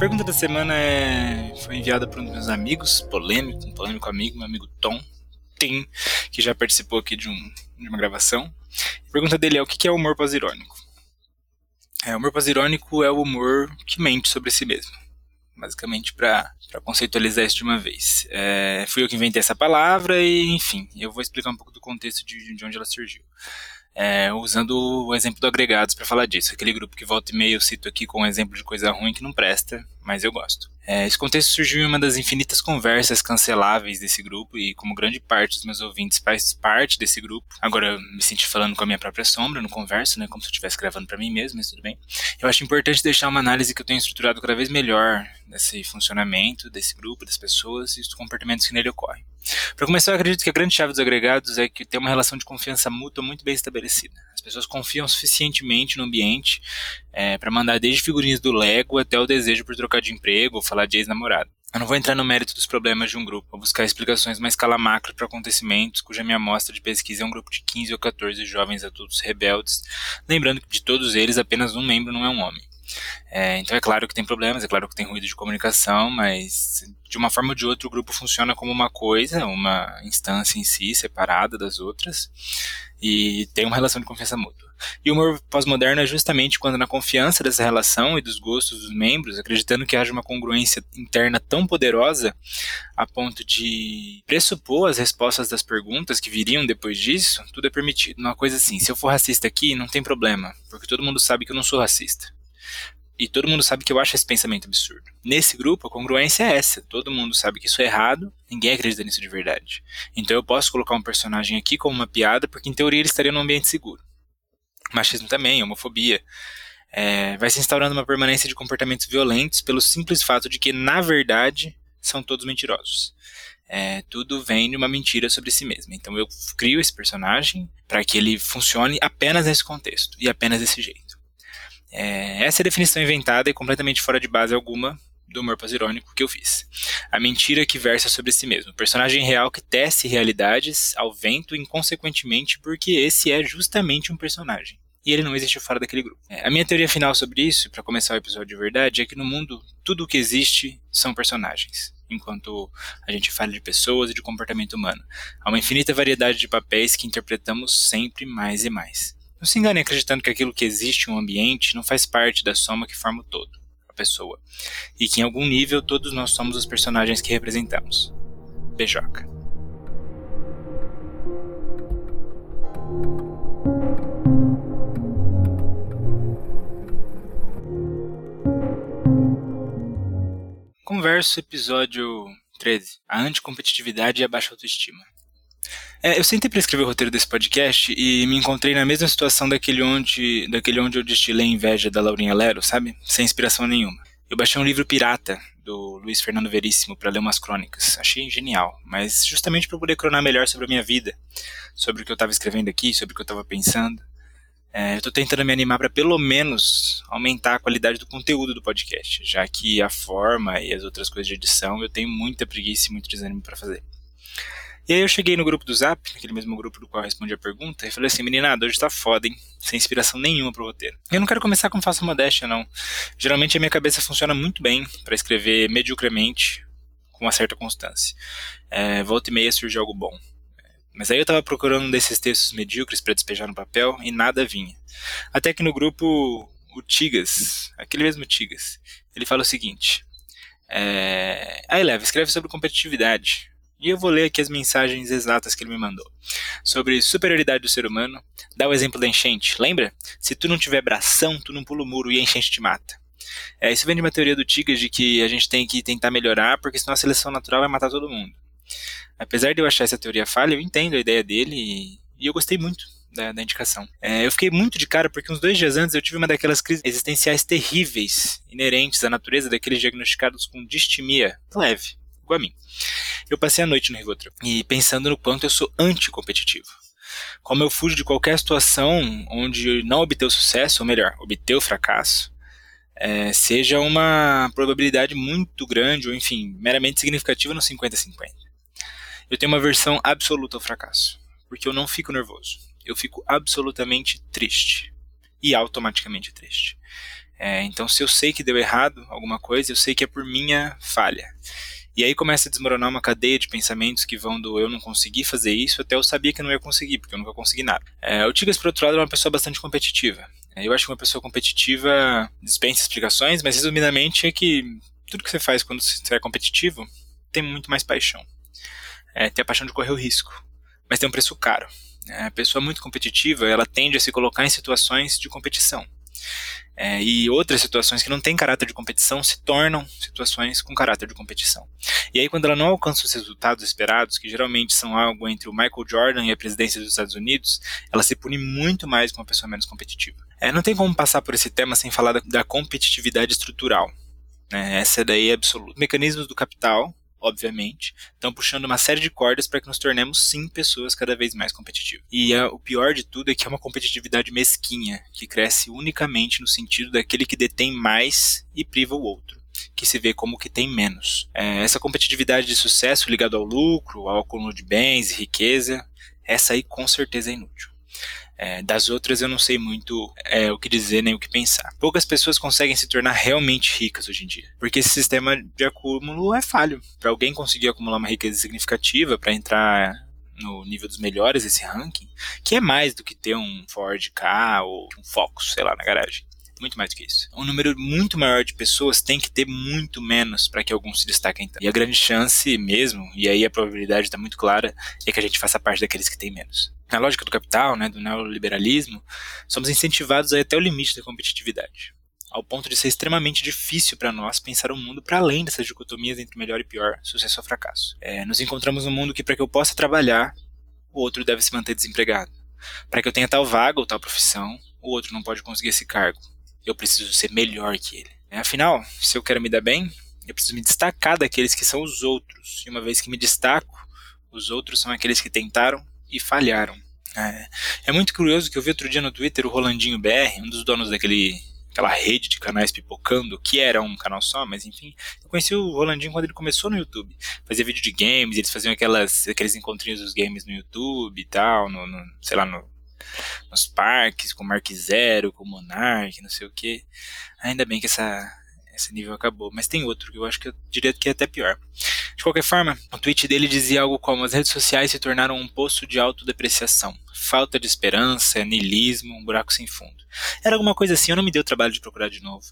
pergunta da semana é... foi enviada por um dos meus amigos, polêmico, um polêmico amigo, meu amigo Tom, Tim, que já participou aqui de, um, de uma gravação. A pergunta dele é o que é humor pós-irônico? É, humor pós-irônico é o humor que mente sobre si mesmo. Basicamente, para conceitualizar isso de uma vez. É, fui eu que inventei essa palavra e, enfim, eu vou explicar um pouco do contexto de, de onde ela surgiu é, usando o exemplo do Agregados para falar disso. Aquele grupo que volta e meia eu cito aqui com um exemplo de coisa ruim que não presta, mas eu gosto. É, esse contexto surgiu em uma das infinitas conversas canceláveis desse grupo e como grande parte dos meus ouvintes faz parte desse grupo, agora eu me senti falando com a minha própria sombra no converso, né, como se eu estivesse gravando para mim mesmo, mas tudo bem. Eu acho importante deixar uma análise que eu tenho estruturado cada vez melhor desse funcionamento desse grupo, das pessoas e dos comportamentos que nele ocorrem. Para começar, eu acredito que a grande chave dos agregados é que tem uma relação de confiança mútua muito bem estabelecida. As pessoas confiam suficientemente no ambiente é, para mandar desde figurinhas do Lego até o desejo por trocar de emprego ou falar de ex-namorado. Eu não vou entrar no mérito dos problemas de um grupo, vou buscar explicações mais escala macro para acontecimentos cuja minha amostra de pesquisa é um grupo de 15 ou 14 jovens adultos rebeldes, lembrando que de todos eles apenas um membro não é um homem. É, então é claro que tem problemas, é claro que tem ruído de comunicação, mas de uma forma ou de outra o grupo funciona como uma coisa, uma instância em si, separada das outras, e tem uma relação de confiança mútua. E o humor pós-moderno é justamente quando na confiança dessa relação e dos gostos dos membros, acreditando que haja uma congruência interna tão poderosa a ponto de pressupor as respostas das perguntas que viriam depois disso, tudo é permitido. Uma coisa assim, se eu for racista aqui, não tem problema, porque todo mundo sabe que eu não sou racista. E todo mundo sabe que eu acho esse pensamento absurdo. Nesse grupo, a congruência é essa. Todo mundo sabe que isso é errado, ninguém acredita nisso de verdade. Então eu posso colocar um personagem aqui como uma piada, porque em teoria ele estaria num ambiente seguro. Machismo também, homofobia. É, vai se instaurando uma permanência de comportamentos violentos pelo simples fato de que, na verdade, são todos mentirosos. É, tudo vem de uma mentira sobre si mesmo. Então eu crio esse personagem para que ele funcione apenas nesse contexto e apenas desse jeito. É, essa é a definição inventada e completamente fora de base alguma do humor pós-irônico que eu fiz. A mentira que versa sobre si mesmo. Personagem real que tece realidades ao vento inconsequentemente porque esse é justamente um personagem. E ele não existe fora daquele grupo. É, a minha teoria final sobre isso, para começar o episódio de verdade, é que no mundo tudo o que existe são personagens. Enquanto a gente fala de pessoas e de comportamento humano. Há uma infinita variedade de papéis que interpretamos sempre mais e mais. Não se engane acreditando que aquilo que existe em um ambiente não faz parte da soma que forma o todo, a pessoa, e que em algum nível todos nós somos os personagens que representamos. Beijoca. Converso episódio 13. A anticompetitividade e a baixa autoestima. É, eu sentei para escrever o roteiro desse podcast e me encontrei na mesma situação daquele onde, daquele onde eu destilei inveja da Laurinha Lero, sabe? Sem inspiração nenhuma. Eu baixei um livro pirata do Luiz Fernando Veríssimo para ler umas crônicas. Achei genial, mas justamente para poder cronar melhor sobre a minha vida, sobre o que eu estava escrevendo aqui, sobre o que eu estava pensando. É, eu estou tentando me animar para pelo menos aumentar a qualidade do conteúdo do podcast, já que a forma e as outras coisas de edição eu tenho muita preguiça e muito desânimo para fazer. E aí eu cheguei no grupo do Zap, aquele mesmo grupo do qual eu respondi a pergunta, e falei assim, meninada, hoje tá foda, hein? Sem inspiração nenhuma pro roteiro. Eu não quero começar com falsa modéstia, não. Geralmente a minha cabeça funciona muito bem para escrever mediocremente, com uma certa constância. É, volta e meia surge algo bom. Mas aí eu tava procurando um desses textos medíocres para despejar no papel e nada vinha. Até que no grupo, o Tigas, aquele mesmo Tigas, ele fala o seguinte: é, Aí, Leva, escreve sobre competitividade. E eu vou ler aqui as mensagens exatas que ele me mandou. Sobre superioridade do ser humano, dá o exemplo da enchente. Lembra? Se tu não tiver bração, tu não pula o muro e a enchente te mata. É, isso vem de uma teoria do Tigas de que a gente tem que tentar melhorar, porque senão a seleção natural vai matar todo mundo. Apesar de eu achar essa teoria falha, eu entendo a ideia dele e, e eu gostei muito da, da indicação. É, eu fiquei muito de cara porque uns dois dias antes eu tive uma daquelas crises existenciais terríveis, inerentes à natureza daqueles diagnosticados com distimia leve a mim. Eu passei a noite no Rivotril e pensando no quanto eu sou anticompetitivo. Como eu fujo de qualquer situação onde não obter sucesso, ou melhor, obter o fracasso, é, seja uma probabilidade muito grande, ou enfim, meramente significativa no 50-50. Eu tenho uma versão absoluta ao fracasso, porque eu não fico nervoso, eu fico absolutamente triste e automaticamente triste. É, então, se eu sei que deu errado alguma coisa, eu sei que é por minha falha. E aí começa a desmoronar uma cadeia de pensamentos que vão do eu não consegui fazer isso até eu sabia que não ia conseguir, porque eu nunca consegui nada. É, o Tigas, por outro lado, é uma pessoa bastante competitiva. É, eu acho que uma pessoa competitiva dispensa explicações, mas resumidamente é que tudo que você faz quando você é competitivo tem muito mais paixão. É, tem a paixão de correr o risco, mas tem um preço caro. É, a pessoa muito competitiva, ela tende a se colocar em situações de competição. É, e outras situações que não têm caráter de competição se tornam situações com caráter de competição. E aí, quando ela não alcança os resultados esperados, que geralmente são algo entre o Michael Jordan e a presidência dos Estados Unidos, ela se pune muito mais que uma pessoa menos competitiva. É, não tem como passar por esse tema sem falar da, da competitividade estrutural. Né? Essa daí é absoluta. Mecanismos do capital, obviamente, estão puxando uma série de cordas para que nos tornemos, sim, pessoas cada vez mais competitivas. E o pior de tudo é que é uma competitividade mesquinha, que cresce unicamente no sentido daquele que detém mais e priva o outro que se vê como que tem menos. É, essa competitividade de sucesso ligada ao lucro, ao acúmulo de bens e riqueza, essa aí com certeza é inútil. É, das outras eu não sei muito é, o que dizer nem o que pensar. Poucas pessoas conseguem se tornar realmente ricas hoje em dia, porque esse sistema de acúmulo é falho. Para alguém conseguir acumular uma riqueza significativa para entrar no nível dos melhores desse ranking, que é mais do que ter um Ford K ou um Focus, sei lá, na garagem muito mais do que isso. Um número muito maior de pessoas tem que ter muito menos para que alguns se destaquem tanto. E a grande chance mesmo, e aí a probabilidade está muito clara, é que a gente faça parte daqueles que têm menos. Na lógica do capital, né, do neoliberalismo, somos incentivados até o limite da competitividade ao ponto de ser extremamente difícil para nós pensar o um mundo para além dessas dicotomias entre melhor e pior, sucesso ou fracasso. É, nos encontramos num mundo que, para que eu possa trabalhar, o outro deve se manter desempregado. Para que eu tenha tal vaga ou tal profissão, o outro não pode conseguir esse cargo eu preciso ser melhor que ele. Afinal, se eu quero me dar bem, eu preciso me destacar daqueles que são os outros. E uma vez que me destaco, os outros são aqueles que tentaram e falharam. É, é muito curioso que eu vi outro dia no Twitter o Rolandinho BR, um dos donos daquele aquela rede de canais pipocando, que era um canal só, mas enfim. Eu conheci o Rolandinho quando ele começou no YouTube. Fazia vídeo de games, eles faziam aquelas, aqueles encontrinhos dos games no YouTube e tal, no, no sei lá, no nos parques, com Mark Zero, com Monarch, não sei o que. Ainda bem que essa, esse nível acabou. Mas tem outro que eu acho que eu diria que é até pior. De qualquer forma, o tweet dele dizia algo como: as redes sociais se tornaram um poço de autodepreciação, falta de esperança, niilismo, um buraco sem fundo. Era alguma coisa assim, eu não me dei o trabalho de procurar de novo.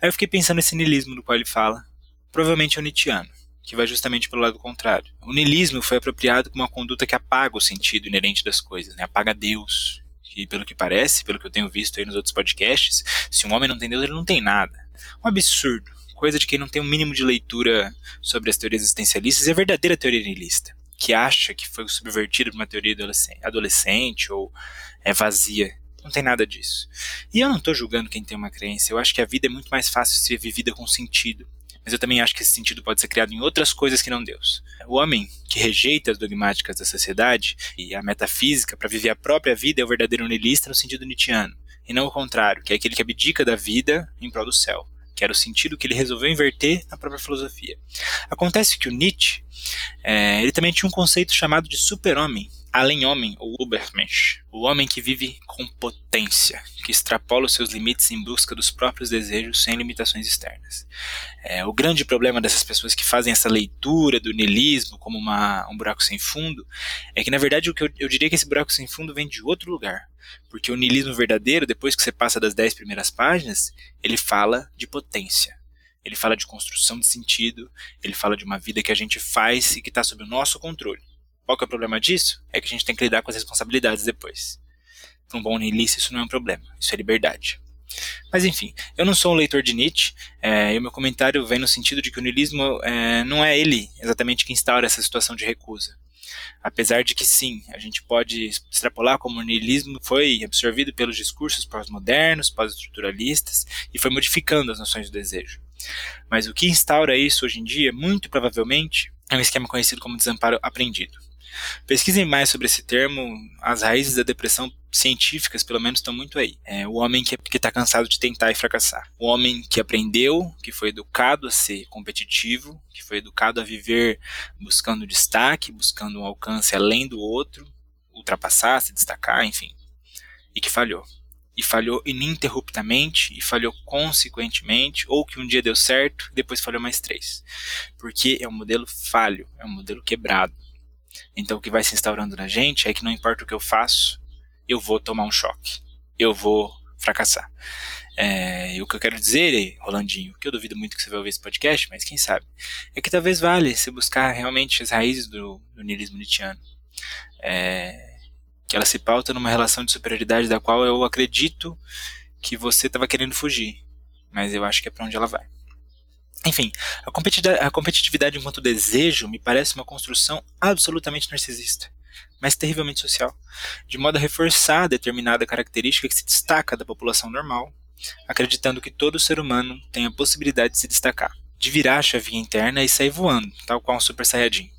Aí eu fiquei pensando nesse niilismo do qual ele fala. Provavelmente é o Nietzscheano que vai justamente pelo lado contrário. O niilismo foi apropriado como uma conduta que apaga o sentido inerente das coisas, né? apaga Deus. E pelo que parece, pelo que eu tenho visto aí nos outros podcasts, se um homem não tem Deus, ele não tem nada. Um absurdo. Coisa de quem não tem um mínimo de leitura sobre as teorias existencialistas e a verdadeira teoria niilista, que acha que foi subvertida por uma teoria adolescente ou é vazia. Não tem nada disso. E eu não estou julgando quem tem uma crença, eu acho que a vida é muito mais fácil ser vivida com sentido mas eu também acho que esse sentido pode ser criado em outras coisas que não Deus. O homem que rejeita as dogmáticas da sociedade e a metafísica para viver a própria vida é o verdadeiro niilista no sentido nietzschiano, e não o contrário, que é aquele que abdica da vida em prol do céu, que era o sentido que ele resolveu inverter na própria filosofia. Acontece que o Nietzsche, é, ele também tinha um conceito chamado de super-homem, além-homem, ou Ubermensch, o homem que vive com potência, que extrapola os seus limites em busca dos próprios desejos sem limitações externas. É, o grande problema dessas pessoas que fazem essa leitura do niilismo como uma, um buraco sem fundo é que, na verdade, o que eu, eu diria que esse buraco sem fundo vem de outro lugar. Porque o niilismo verdadeiro, depois que você passa das dez primeiras páginas, ele fala de potência. Ele fala de construção de sentido, ele fala de uma vida que a gente faz e que está sob o nosso controle. Qual que é o problema disso? É que a gente tem que lidar com as responsabilidades depois. Para um bom niilista isso não é um problema, isso é liberdade. Mas enfim, eu não sou um leitor de Nietzsche, é, e o meu comentário vem no sentido de que o niilismo é, não é ele exatamente que instaura essa situação de recusa. Apesar de que sim, a gente pode extrapolar como o niilismo foi absorvido pelos discursos pós-modernos, pós-estruturalistas, e foi modificando as noções do desejo. Mas o que instaura isso hoje em dia, muito provavelmente, é um esquema conhecido como desamparo aprendido. Pesquisem mais sobre esse termo, as raízes da depressão científicas, pelo menos, estão muito aí. É o homem que está cansado de tentar e fracassar. O homem que aprendeu, que foi educado a ser competitivo, que foi educado a viver buscando destaque, buscando um alcance além do outro, ultrapassar, se destacar, enfim, e que falhou. e falhou ininterruptamente e falhou consequentemente, ou que um dia deu certo depois falhou mais três. Porque é um modelo falho, é um modelo quebrado. Então o que vai se instaurando na gente é que não importa o que eu faço, eu vou tomar um choque, eu vou fracassar. É, e o que eu quero dizer, Rolandinho, que eu duvido muito que você vai ouvir esse podcast, mas quem sabe, é que talvez vale se buscar realmente as raízes do, do niilismo nietzschiano. É, que ela se pauta numa relação de superioridade da qual eu acredito que você estava querendo fugir, mas eu acho que é para onde ela vai. Enfim, a competitividade, a competitividade enquanto desejo me parece uma construção absolutamente narcisista, mas terrivelmente social, de modo a reforçar determinada característica que se destaca da população normal, acreditando que todo ser humano tem a possibilidade de se destacar, de virar a chavinha interna e sair voando, tal qual um Super Saiyajin.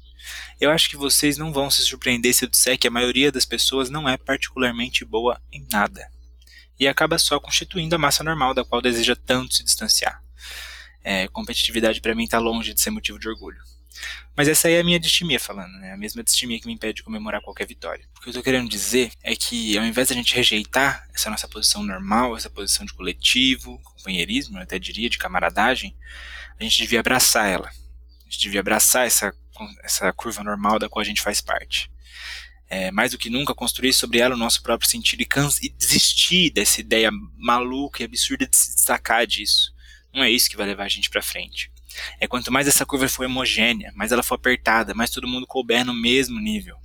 Eu acho que vocês não vão se surpreender se eu disser que a maioria das pessoas não é particularmente boa em nada, e acaba só constituindo a massa normal da qual deseja tanto se distanciar. É, competitividade para mim está longe de ser motivo de orgulho. Mas essa aí é a minha distimia falando, né? A mesma distimia que me impede de comemorar qualquer vitória. O que eu tô querendo dizer é que ao invés da gente rejeitar essa nossa posição normal, essa posição de coletivo, companheirismo, eu até diria, de camaradagem, a gente devia abraçar ela. A gente devia abraçar essa, essa curva normal da qual a gente faz parte. É, mais do que nunca, construir sobre ela o nosso próprio sentido e, e desistir dessa ideia maluca e absurda de se destacar disso. Não é isso que vai levar a gente para frente. É quanto mais essa curva for homogênea, mais ela for apertada, mais todo mundo couber no mesmo nível,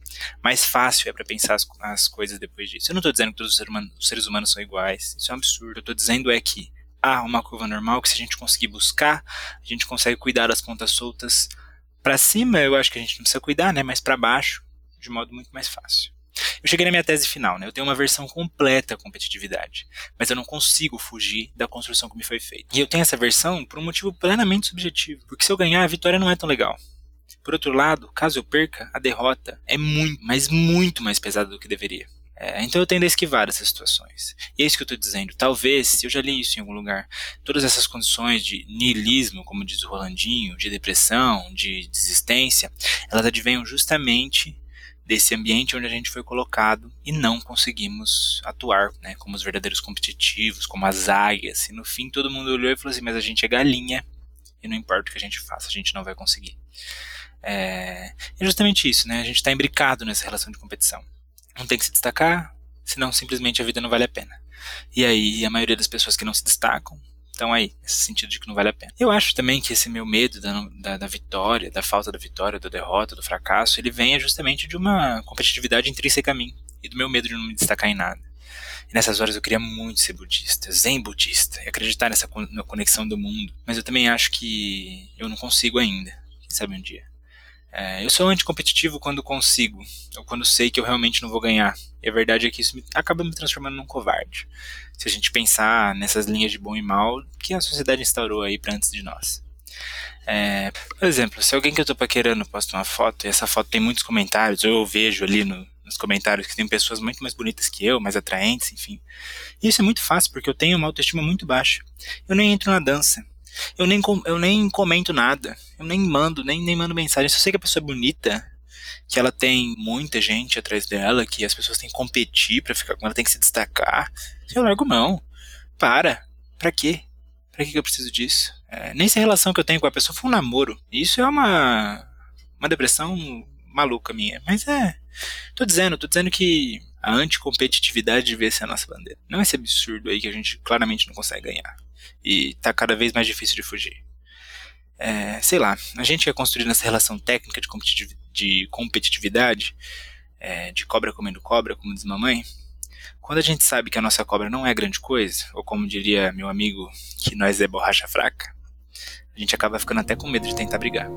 mais fácil é para pensar as, as, coisas depois disso. Eu não estou dizendo que todos os, humanos, os seres humanos são iguais, isso é um absurdo. Eu estou dizendo é que há uma curva normal que se a gente conseguir buscar, a gente consegue cuidar das pontas soltas. Para cima, eu acho que a gente não precisa cuidar, né? Mas para baixo, de modo muito mais fácil. Eu cheguei na minha tese final, né? Eu tenho uma versão completa da competitividade, mas eu não consigo fugir da construção que me foi feita. E eu tenho essa versão por um motivo plenamente subjetivo, porque se eu ganhar, a vitória não é tão legal. Por outro lado, caso eu perca, a derrota é muito, mas muito mais pesada do que deveria. É, então eu tendo a esquivar essas situações. E é isso que eu estou dizendo. Talvez, eu já li isso em algum lugar, todas essas condições de niilismo, como diz o Rolandinho, de depressão, de desistência, elas advenham justamente desse ambiente onde a gente foi colocado e não conseguimos atuar né, como os verdadeiros competitivos, como as águias. E no fim todo mundo olhou e falou assim: mas a gente é galinha e não importa o que a gente faça, a gente não vai conseguir. É, é justamente isso, né? A gente está imbricado nessa relação de competição. Não tem que se destacar, senão simplesmente a vida não vale a pena. E aí a maioria das pessoas que não se destacam estão aí, nesse sentido de que não vale a pena. Eu acho também que esse meu medo da, da, da, vitória, da falta da vitória, da derrota, do fracasso, ele vem justamente de uma competitividade intrínseca a mim e do meu medo de não me destacar em nada. E nessas horas eu queria muito ser budista, zen budista, e acreditar nessa conexão do mundo. Mas eu também acho que eu não consigo ainda. Quem sabe um dia. É, eu sou anticompetitivo quando consigo, ou quando sei que eu realmente não vou ganhar. E a verdade é que isso me, acaba me transformando num covarde. Se a gente pensar nessas linhas de bom e mal que a sociedade instaurou aí para antes de nós. É, por exemplo, se alguém que eu tô paquerando posta uma foto e essa foto tem muitos comentários, eu vejo ali no, nos comentários que tem pessoas muito mais bonitas que eu, mais atraentes, enfim. E isso é muito fácil, porque eu tenho uma autoestima muito baixa. Eu nem entro na dança. Eu nem, eu nem comento nada. Eu nem mando, nem, nem mando mensagem. Se eu sei que a pessoa é bonita, que ela tem muita gente atrás dela, que as pessoas têm que competir para ficar com ela, tem que se destacar. Eu largo mão. Para. Pra quê? Pra que eu preciso disso? É, nem se a relação que eu tenho com a pessoa foi um namoro. Isso é uma, uma depressão maluca minha. Mas é. Tô dizendo, tô dizendo que a anticompetitividade devia ser a nossa bandeira. Não esse absurdo aí que a gente claramente não consegue ganhar e tá cada vez mais difícil de fugir. É, sei lá, a gente é construído nessa relação técnica de, de competitividade, é, de cobra comendo cobra, como diz mamãe, quando a gente sabe que a nossa cobra não é grande coisa, ou como diria meu amigo, que nós é borracha fraca, a gente acaba ficando até com medo de tentar brigar.